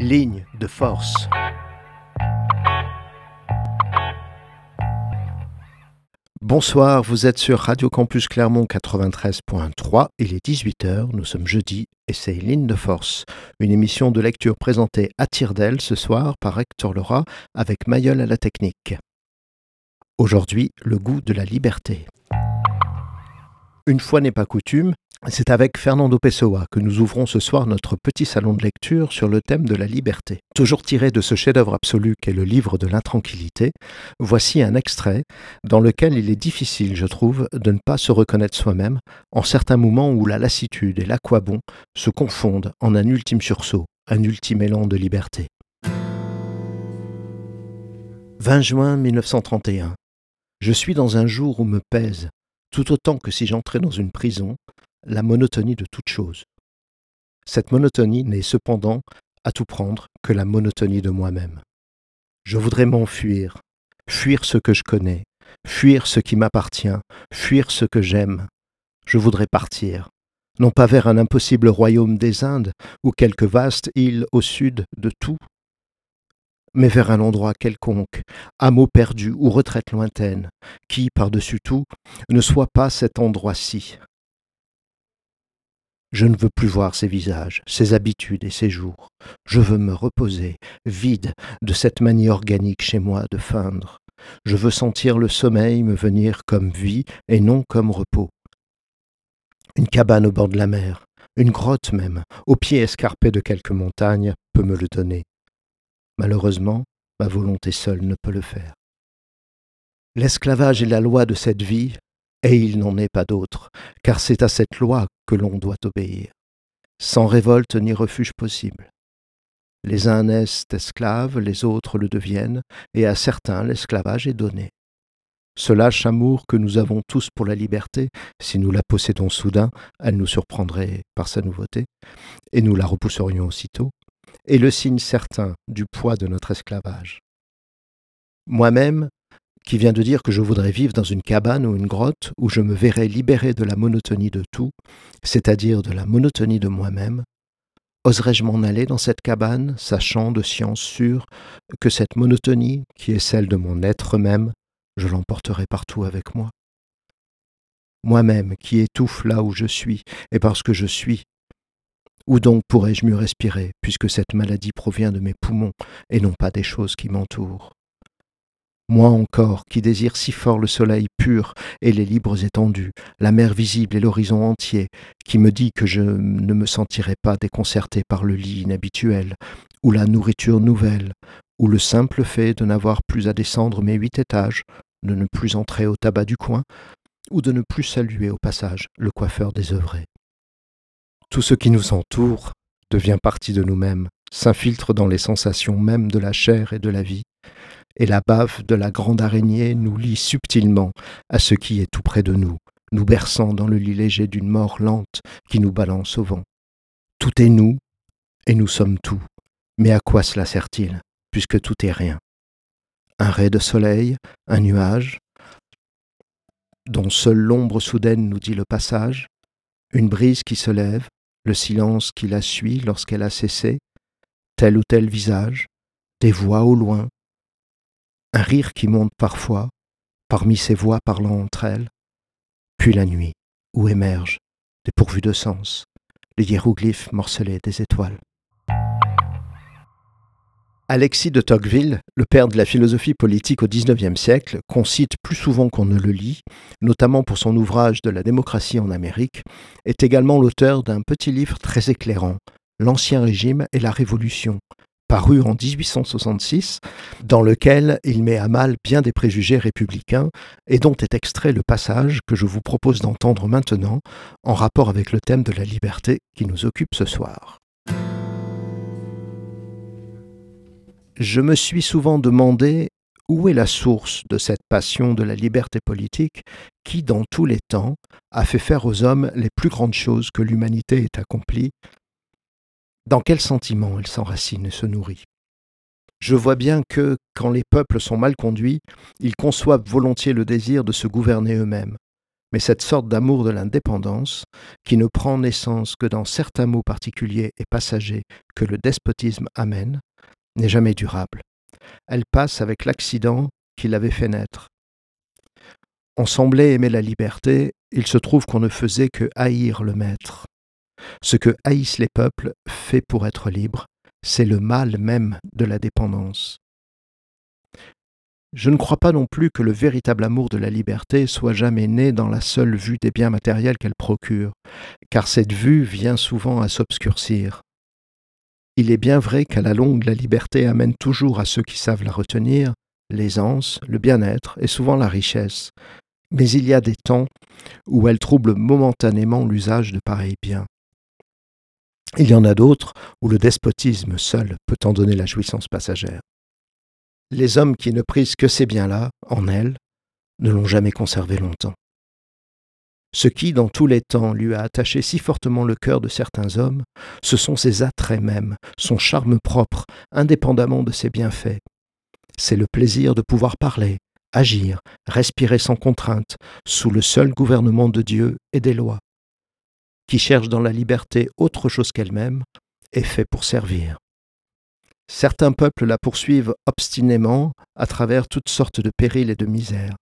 Ligne de force. Bonsoir, vous êtes sur Radio Campus Clermont 93.3, il est 18h, nous sommes jeudi et c'est Ligne de Force, une émission de lecture présentée à Tire-d'Aile ce soir par Hector Laura avec Mayol à la technique. Aujourd'hui, le goût de la liberté. Une fois n'est pas coutume, c'est avec Fernando Pessoa que nous ouvrons ce soir notre petit salon de lecture sur le thème de la liberté. Toujours tiré de ce chef-d'œuvre absolu qu'est le livre de l'intranquillité, voici un extrait dans lequel il est difficile, je trouve, de ne pas se reconnaître soi-même en certains moments où la lassitude et l'aquabon se confondent en un ultime sursaut, un ultime élan de liberté. 20 juin 1931. Je suis dans un jour où me pèse, tout autant que si j'entrais dans une prison, la monotonie de toute chose. Cette monotonie n'est cependant, à tout prendre, que la monotonie de moi-même. Je voudrais m'enfuir, fuir ce que je connais, fuir ce qui m'appartient, fuir ce que j'aime. Je voudrais partir, non pas vers un impossible royaume des Indes ou quelque vaste île au sud de tout, mais vers un endroit quelconque, hameau perdu ou retraite lointaine, qui, par-dessus tout, ne soit pas cet endroit-ci. Je ne veux plus voir ces visages, ces habitudes et ces jours. Je veux me reposer, vide de cette manie organique chez moi de feindre. Je veux sentir le sommeil me venir comme vie et non comme repos. Une cabane au bord de la mer, une grotte même, au pied escarpé de quelques montagnes, peut me le donner. Malheureusement, ma volonté seule ne peut le faire. L'esclavage est la loi de cette vie, et il n'en est pas d'autre, car c'est à cette loi que l'on doit obéir, sans révolte ni refuge possible. Les uns naissent esclaves, les autres le deviennent, et à certains l'esclavage est donné. Ce lâche amour que nous avons tous pour la liberté, si nous la possédons soudain, elle nous surprendrait par sa nouveauté, et nous la repousserions aussitôt, est le signe certain du poids de notre esclavage. Moi-même, qui viens de dire que je voudrais vivre dans une cabane ou une grotte où je me verrais libéré de la monotonie de tout, c'est-à-dire de la monotonie de moi-même, oserais-je m'en aller dans cette cabane, sachant de science sûre que cette monotonie, qui est celle de mon être même, je l'emporterai partout avec moi? Moi-même qui étouffe là où je suis, et parce que je suis, où donc pourrais-je mieux respirer, puisque cette maladie provient de mes poumons et non pas des choses qui m'entourent? Moi encore, qui désire si fort le soleil pur et les libres étendues, la mer visible et l'horizon entier, qui me dit que je ne me sentirai pas déconcerté par le lit inhabituel, ou la nourriture nouvelle, ou le simple fait de n'avoir plus à descendre mes huit étages, de ne plus entrer au tabac du coin, ou de ne plus saluer au passage le coiffeur désœuvré. Tout ce qui nous entoure devient partie de nous-mêmes, s'infiltre dans les sensations mêmes de la chair et de la vie, et la bave de la grande araignée nous lie subtilement à ce qui est tout près de nous, nous berçant dans le lit léger d'une mort lente qui nous balance au vent. Tout est nous, et nous sommes tout. Mais à quoi cela sert-il, puisque tout est rien? Un ray de soleil, un nuage, dont seule l'ombre soudaine nous dit le passage, une brise qui se lève, le silence qui la suit lorsqu'elle a cessé, tel ou tel visage, des voix au loin, un rire qui monte parfois, parmi ces voix parlant entre elles, puis la nuit, où émergent, dépourvues de sens, les hiéroglyphes morcelés des étoiles. Alexis de Tocqueville, le père de la philosophie politique au XIXe siècle, qu'on cite plus souvent qu'on ne le lit, notamment pour son ouvrage de la démocratie en Amérique, est également l'auteur d'un petit livre très éclairant, L'Ancien Régime et la Révolution, paru en 1866, dans lequel il met à mal bien des préjugés républicains et dont est extrait le passage que je vous propose d'entendre maintenant en rapport avec le thème de la liberté qui nous occupe ce soir. Je me suis souvent demandé où est la source de cette passion de la liberté politique qui, dans tous les temps, a fait faire aux hommes les plus grandes choses que l'humanité ait accomplies. Dans quel sentiment elle s'enracine et se nourrit? Je vois bien que, quand les peuples sont mal conduits, ils conçoivent volontiers le désir de se gouverner eux-mêmes, mais cette sorte d'amour de l'indépendance, qui ne prend naissance que dans certains mots particuliers et passagers que le despotisme amène, n'est jamais durable. Elle passe avec l'accident qui l'avait fait naître. On semblait aimer la liberté, il se trouve qu'on ne faisait que haïr le maître. Ce que haïssent les peuples fait pour être libres, c'est le mal même de la dépendance. Je ne crois pas non plus que le véritable amour de la liberté soit jamais né dans la seule vue des biens matériels qu'elle procure, car cette vue vient souvent à s'obscurcir. Il est bien vrai qu'à la longue la liberté amène toujours à ceux qui savent la retenir l'aisance, le bien-être et souvent la richesse, mais il y a des temps où elle trouble momentanément l'usage de pareils biens. Il y en a d'autres où le despotisme seul peut en donner la jouissance passagère. Les hommes qui ne prisent que ces biens-là, en elle, ne l'ont jamais conservé longtemps. Ce qui, dans tous les temps, lui a attaché si fortement le cœur de certains hommes, ce sont ses attraits mêmes, son charme propre, indépendamment de ses bienfaits. C'est le plaisir de pouvoir parler, agir, respirer sans contrainte, sous le seul gouvernement de Dieu et des lois qui cherche dans la liberté autre chose qu'elle-même, est fait pour servir. Certains peuples la poursuivent obstinément à travers toutes sortes de périls et de misères.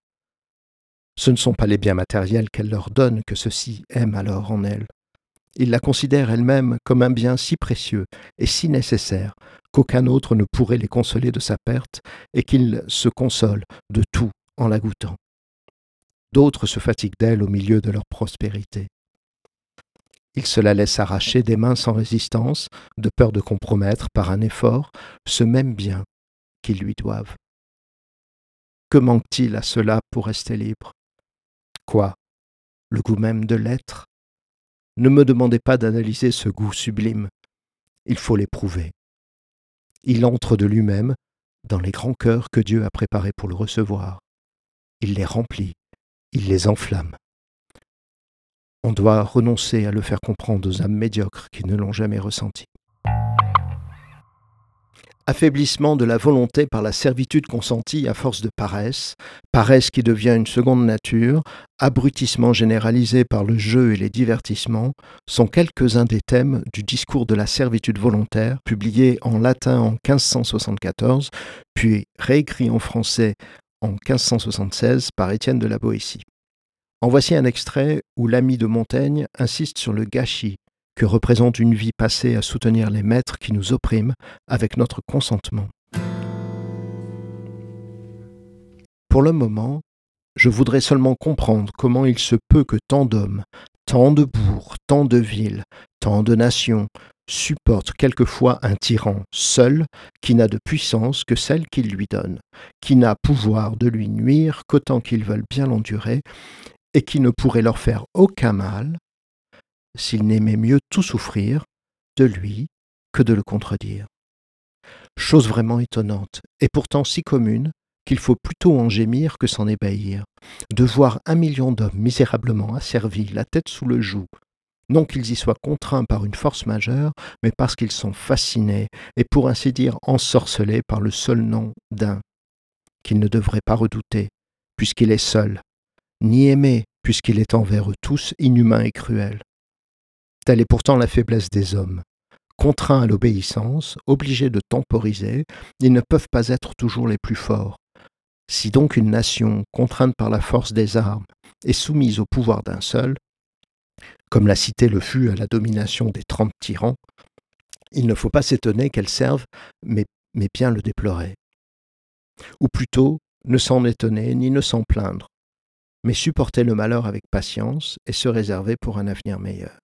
Ce ne sont pas les biens matériels qu'elle leur donne que ceux-ci aiment alors en elle. Ils la considèrent elle-même comme un bien si précieux et si nécessaire qu'aucun autre ne pourrait les consoler de sa perte et qu'ils se consolent de tout en la goûtant. D'autres se fatiguent d'elle au milieu de leur prospérité. Il se la laisse arracher des mains sans résistance, de peur de compromettre par un effort ce même bien qu'ils lui doivent. Que manque-t-il à cela pour rester libre? Quoi? Le goût même de l'être? Ne me demandez pas d'analyser ce goût sublime. Il faut l'éprouver. Il entre de lui-même dans les grands cœurs que Dieu a préparés pour le recevoir. Il les remplit, il les enflamme. On doit renoncer à le faire comprendre aux âmes médiocres qui ne l'ont jamais ressenti. Affaiblissement de la volonté par la servitude consentie à force de paresse, paresse qui devient une seconde nature, abrutissement généralisé par le jeu et les divertissements, sont quelques-uns des thèmes du discours de la servitude volontaire, publié en latin en 1574, puis réécrit en français en 1576 par Étienne de la Boétie. En voici un extrait où l'ami de Montaigne insiste sur le gâchis que représente une vie passée à soutenir les maîtres qui nous oppriment avec notre consentement. Pour le moment, je voudrais seulement comprendre comment il se peut que tant d'hommes, tant de bourgs, tant de villes, tant de nations supportent quelquefois un tyran seul qui n'a de puissance que celle qu'il lui donne, qui n'a pouvoir de lui nuire qu'autant qu'ils veulent bien l'endurer, et qui ne pourrait leur faire aucun mal s'il n'aimait mieux tout souffrir de lui que de le contredire. Chose vraiment étonnante, et pourtant si commune, qu'il faut plutôt en gémir que s'en ébahir, de voir un million d'hommes misérablement asservis, la tête sous le joug, non qu'ils y soient contraints par une force majeure, mais parce qu'ils sont fascinés et pour ainsi dire ensorcelés par le seul nom d'un, qu'ils ne devraient pas redouter, puisqu'il est seul, ni aimer, puisqu'il est envers eux tous inhumain et cruel. Telle est pourtant la faiblesse des hommes. Contraints à l'obéissance, obligés de temporiser, ils ne peuvent pas être toujours les plus forts. Si donc une nation, contrainte par la force des armes, est soumise au pouvoir d'un seul, comme la cité le fut à la domination des trente tyrans, il ne faut pas s'étonner qu'elle serve, mais, bien le déplorer. Ou plutôt, ne s'en étonner ni ne s'en plaindre, mais supporter le malheur avec patience et se réserver pour un avenir meilleur.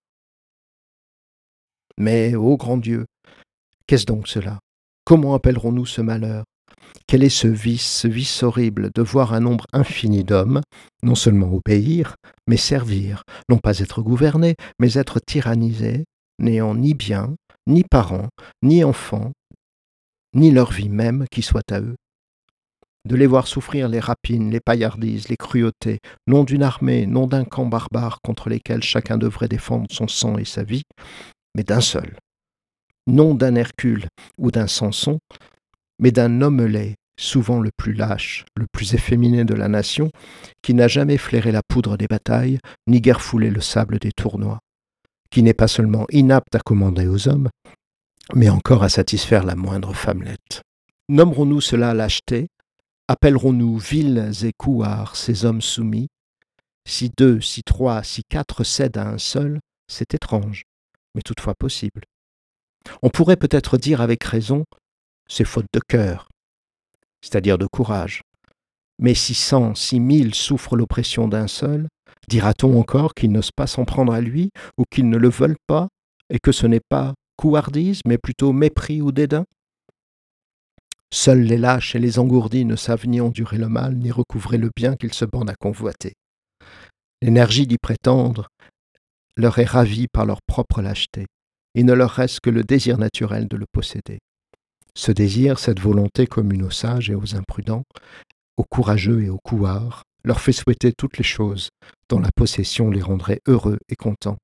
Mais, ô grand Dieu, qu'est-ce donc cela? Comment appellerons-nous ce malheur? Quel est ce vice, ce vice horrible de voir un nombre infini d'hommes, non seulement obéir, mais servir, non pas être gouvernés, mais être tyrannisés, n'ayant ni bien, ni parents, ni enfants, ni leur vie même qui soit à eux? De les voir souffrir les rapines, les paillardises, les cruautés, non d'une armée, non d'un camp barbare contre lesquels chacun devrait défendre son sang et sa vie, mais d'un seul, non d'un Hercule ou d'un Samson, mais d'un homme laid, souvent le plus lâche, le plus efféminé de la nation, qui n'a jamais flairé la poudre des batailles, ni guère foulé le sable des tournois, qui n'est pas seulement inapte à commander aux hommes, mais encore à satisfaire la moindre femmelette. Nommerons-nous cela lâcheté Appellerons-nous villes et couards ces hommes soumis. Si deux, si trois, si quatre cèdent à un seul, c'est étrange, mais toutefois possible. On pourrait peut-être dire avec raison, c'est faute de cœur, c'est-à-dire de courage. Mais si cent, si mille souffrent l'oppression d'un seul, dira-t-on encore qu'ils n'osent pas s'en prendre à lui, ou qu'ils ne le veulent pas, et que ce n'est pas couardise, mais plutôt mépris ou dédain? Seuls les lâches et les engourdis ne savent ni endurer le mal, ni recouvrer le bien qu'ils se bornent à convoiter. L'énergie d'y prétendre leur est ravie par leur propre lâcheté. Il ne leur reste que le désir naturel de le posséder. Ce désir, cette volonté commune aux sages et aux imprudents, aux courageux et aux couards, leur fait souhaiter toutes les choses dont la possession les rendrait heureux et contents.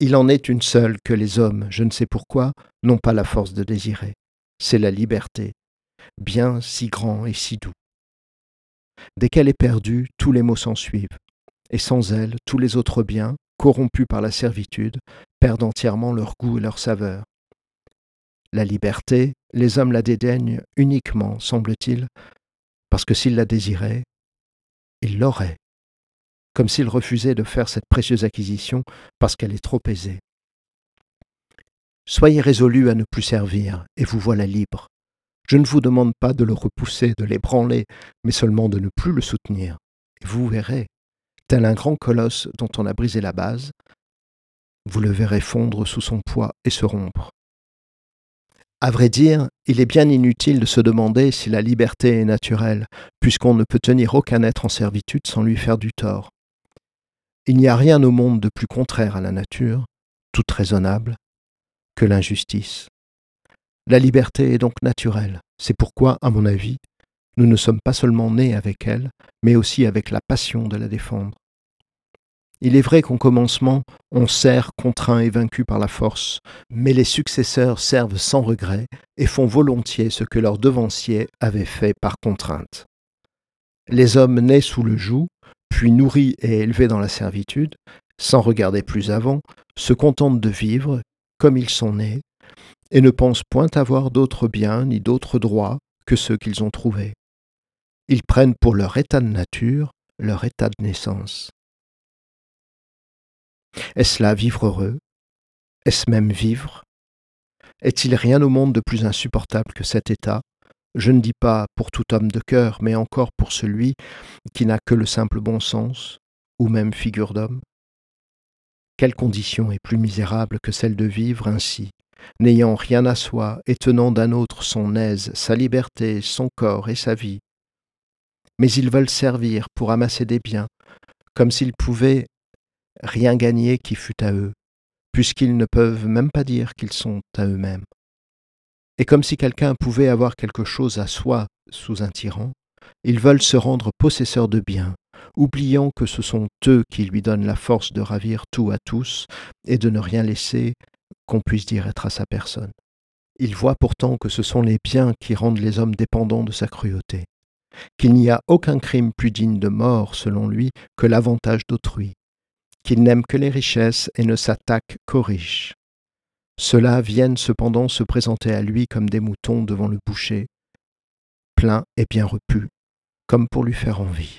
Il en est une seule que les hommes, je ne sais pourquoi, n'ont pas la force de désirer. C'est la liberté, bien si grand et si doux. Dès qu'elle est perdue, tous les maux s'en suivent, et sans elle, tous les autres biens, corrompus par la servitude, perdent entièrement leur goût et leur saveur. La liberté, les hommes la dédaignent uniquement, semble-t-il, parce que s'ils la désiraient, ils l'auraient, comme s'ils refusaient de faire cette précieuse acquisition parce qu'elle est trop aisée. Soyez résolus à ne plus servir, et vous voilà libre. Je ne vous demande pas de le repousser, de l'ébranler, mais seulement de ne plus le soutenir. Et vous verrez, tel un grand colosse dont on a brisé la base, vous le verrez fondre sous son poids et se rompre. À vrai dire, il est bien inutile de se demander si la liberté est naturelle, puisqu'on ne peut tenir aucun être en servitude sans lui faire du tort. Il n'y a rien au monde de plus contraire à la nature, toute raisonnable, que l'injustice. La liberté est donc naturelle. C'est pourquoi, à mon avis, nous ne sommes pas seulement nés avec elle, mais aussi avec la passion de la défendre. Il est vrai qu'au commencement, on sert contraint et vaincu par la force, mais les successeurs servent sans regret et font volontiers ce que leurs devanciers avaient fait par contrainte. Les hommes nés sous le joug, puis nourris et élevés dans la servitude, sans regarder plus avant, se contentent de vivre comme ils sont nés, et ne pensent point avoir d'autres biens ni d'autres droits que ceux qu'ils ont trouvés. Ils prennent pour leur état de nature leur état de naissance. Est-ce là vivre heureux? Est-ce même vivre? Est-il rien au monde de plus insupportable que cet état? Je ne dis pas pour tout homme de cœur, mais encore pour celui qui n'a que le simple bon sens, ou même figure d'homme. Quelle condition est plus misérable que celle de vivre ainsi, n'ayant rien à soi et tenant d'un autre son aise, sa liberté, son corps et sa vie. Mais ils veulent servir pour amasser des biens, comme s'ils pouvaient rien gagner qui fût à eux, puisqu'ils ne peuvent même pas dire qu'ils sont à eux-mêmes. Et comme si quelqu'un pouvait avoir quelque chose à soi sous un tyran, ils veulent se rendre possesseurs de biens, oubliant que ce sont eux qui lui donnent la force de ravir tout à tous et de ne rien laisser qu'on puisse dire être à sa personne. Il voit pourtant que ce sont les biens qui rendent les hommes dépendants de sa cruauté, qu'il n'y a aucun crime plus digne de mort, selon lui, que l'avantage d'autrui, qu'il n'aime que les richesses et ne s'attaque qu'aux riches. Ceux-là viennent cependant se présenter à lui comme des moutons devant le boucher, pleins et bien repus, comme pour lui faire envie.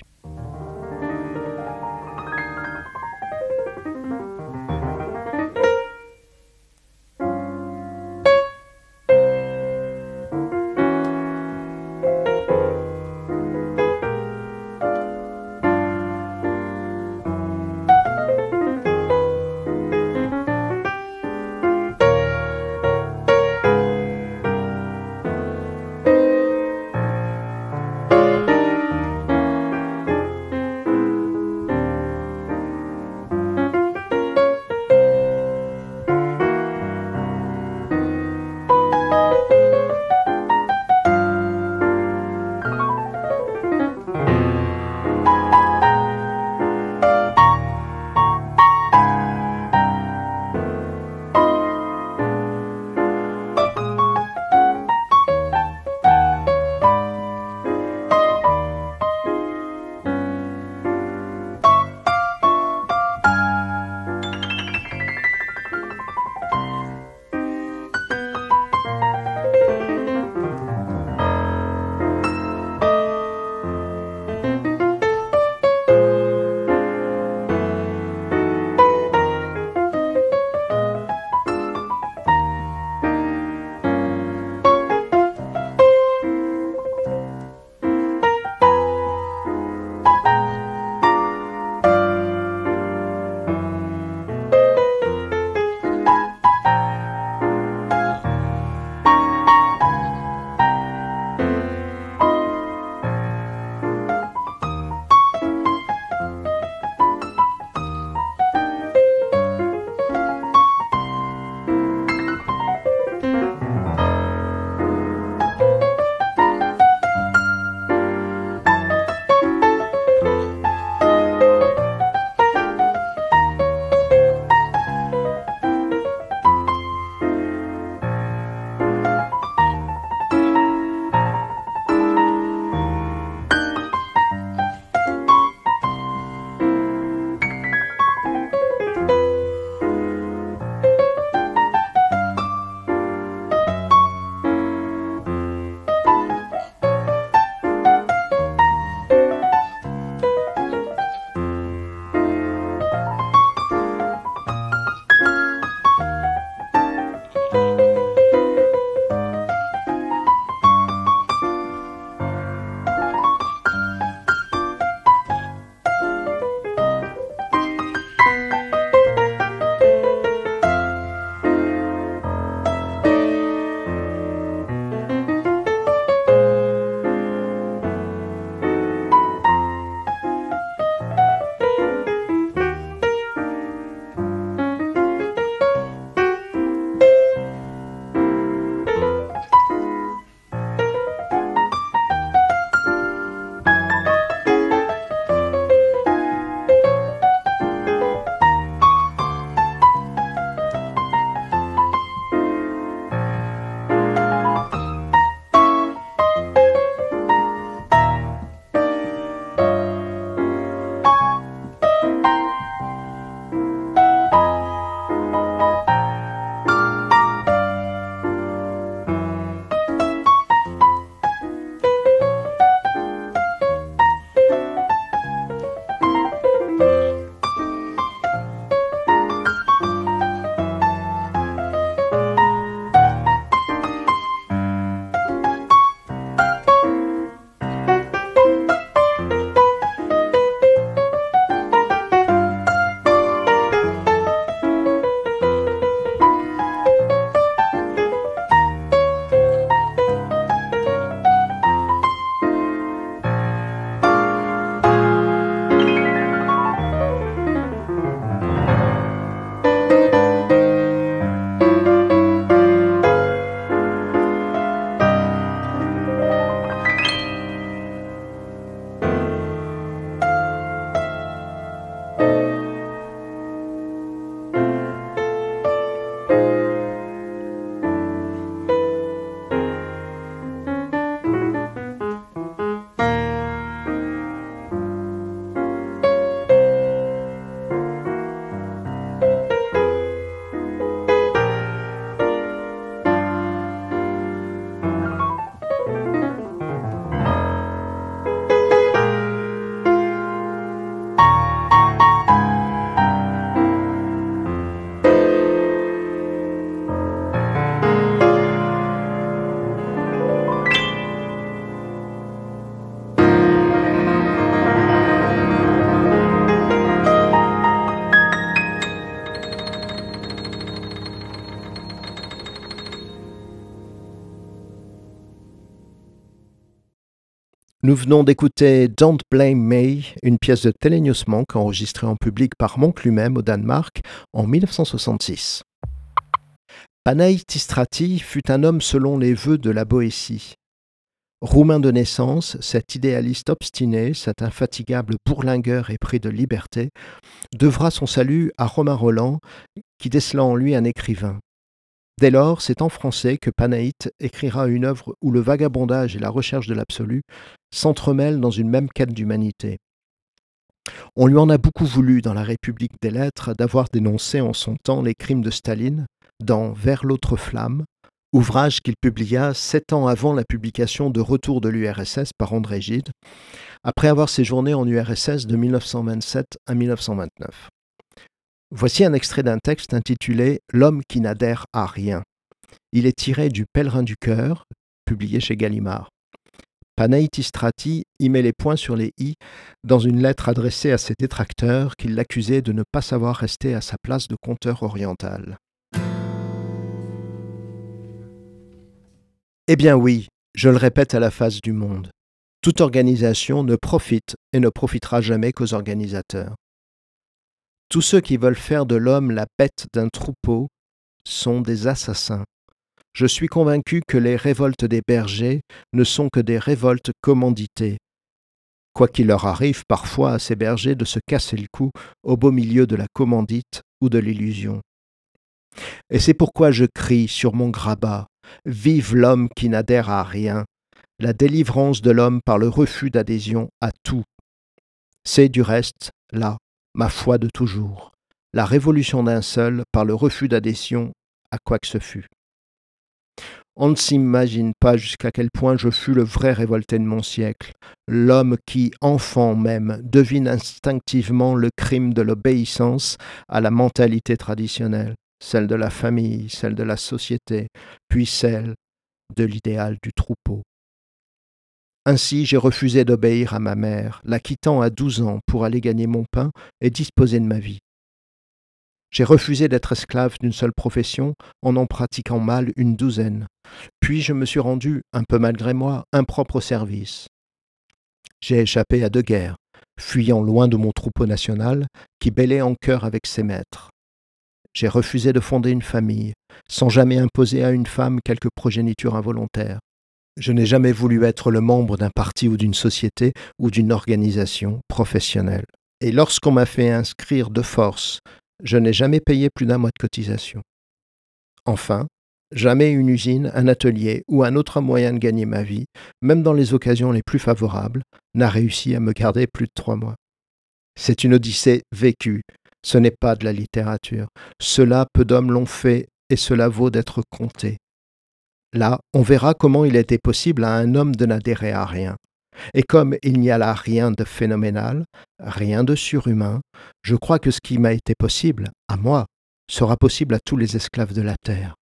Nous venons d'écouter Don't Blame Me, une pièce de Telenius Monk enregistrée en public par Monk lui-même au Danemark en 1966. Panaï Tistrati fut un homme selon les vœux de la Boétie. Roumain de naissance, cet idéaliste obstiné, cet infatigable bourlingueur épris de liberté, devra son salut à Romain Roland, qui décela en lui un écrivain. Dès lors, c'est en français que Panaït écrira une œuvre où le vagabondage et la recherche de l'absolu s'entremêlent dans une même quête d'humanité. On lui en a beaucoup voulu dans la République des lettres d'avoir dénoncé en son temps les crimes de Staline dans Vers l'autre flamme, ouvrage qu'il publia sept ans avant la publication de Retour de l'URSS par André Gide, après avoir séjourné en URSS de 1927 à 1929. Voici un extrait d'un texte intitulé L'homme qui n'adhère à rien. Il est tiré du Pèlerin du cœur, publié chez Gallimard. Panaïtistrati y met les points sur les i dans une lettre adressée à ses détracteurs qui l'accusaient de ne pas savoir rester à sa place de conteur oriental. Eh bien oui, je le répète à la face du monde, toute organisation ne profite et ne profitera jamais qu'aux organisateurs. Tous ceux qui veulent faire de l'homme la bête d'un troupeau sont des assassins. Je suis convaincu que les révoltes des bergers ne sont que des révoltes commanditées, quoiqu'il leur arrive parfois à ces bergers de se casser le cou au beau milieu de la commandite ou de l'illusion. Et c'est pourquoi je crie sur mon grabat Vive l'homme qui n'adhère à rien, la délivrance de l'homme par le refus d'adhésion à tout. C'est du reste, là, ma foi de toujours, la révolution d'un seul par le refus d'adhésion à quoi que ce fût. On ne s'imagine pas jusqu'à quel point je fus le vrai révolté de mon siècle, l'homme qui, enfant même, devine instinctivement le crime de l'obéissance à la mentalité traditionnelle, celle de la famille, celle de la société, puis celle de l'idéal du troupeau. Ainsi j'ai refusé d'obéir à ma mère, la quittant à douze ans pour aller gagner mon pain et disposer de ma vie. J'ai refusé d'être esclave d'une seule profession en en pratiquant mal une douzaine. Puis je me suis rendu, un peu malgré moi, impropre au service. J'ai échappé à deux guerres, fuyant loin de mon troupeau national qui bêlait en cœur avec ses maîtres. J'ai refusé de fonder une famille, sans jamais imposer à une femme quelque progéniture involontaire. Je n'ai jamais voulu être le membre d'un parti ou d'une société ou d'une organisation professionnelle. Et lorsqu'on m'a fait inscrire de force, je n'ai jamais payé plus d'un mois de cotisation. Enfin, jamais une usine, un atelier ou un autre moyen de gagner ma vie, même dans les occasions les plus favorables, n'a réussi à me garder plus de trois mois. C'est une odyssée vécue, ce n'est pas de la littérature. Cela, peu d'hommes l'ont fait et cela vaut d'être compté. Là, on verra comment il était possible à un homme de n'adhérer à rien. Et comme il n'y a là rien de phénoménal, rien de surhumain, je crois que ce qui m'a été possible, à moi, sera possible à tous les esclaves de la terre.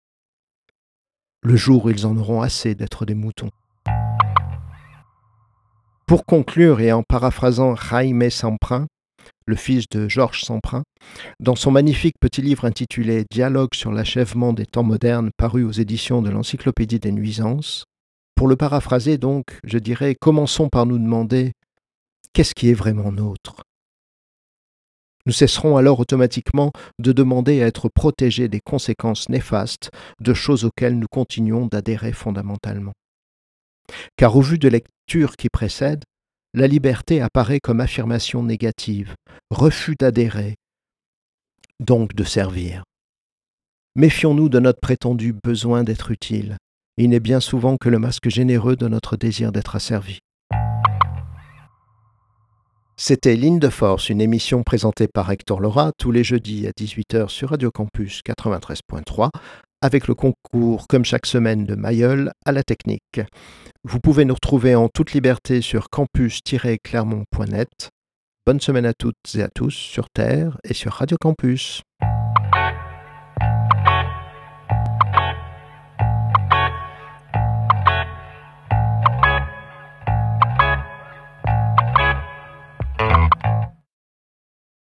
Le jour où ils en auront assez d'être des moutons. Pour conclure et en paraphrasant Jaime Samprin, le fils de Georges Semprin, dans son magnifique petit livre intitulé Dialogue sur l'achèvement des temps modernes paru aux éditions de l'Encyclopédie des nuisances. Pour le paraphraser donc, je dirais commençons par nous demander qu'est-ce qui est vraiment nôtre? Nous cesserons alors automatiquement de demander à être protégés des conséquences néfastes de choses auxquelles nous continuons d'adhérer fondamentalement. Car au vu de lectures qui précèdent, la liberté apparaît comme affirmation négative, refus d'adhérer, donc de servir. Méfions-nous de notre prétendu besoin d'être utile. Il n'est bien souvent que le masque généreux de notre désir d'être asservi. C'était Ligne de Force, une émission présentée par Hector Laura tous les jeudis à 18h sur Radio Campus 93.3, avec le concours, comme chaque semaine, de Mayol à la technique. Vous pouvez nous retrouver en toute liberté sur campus-clermont.net. Bonne semaine à toutes et à tous sur Terre et sur Radio Campus.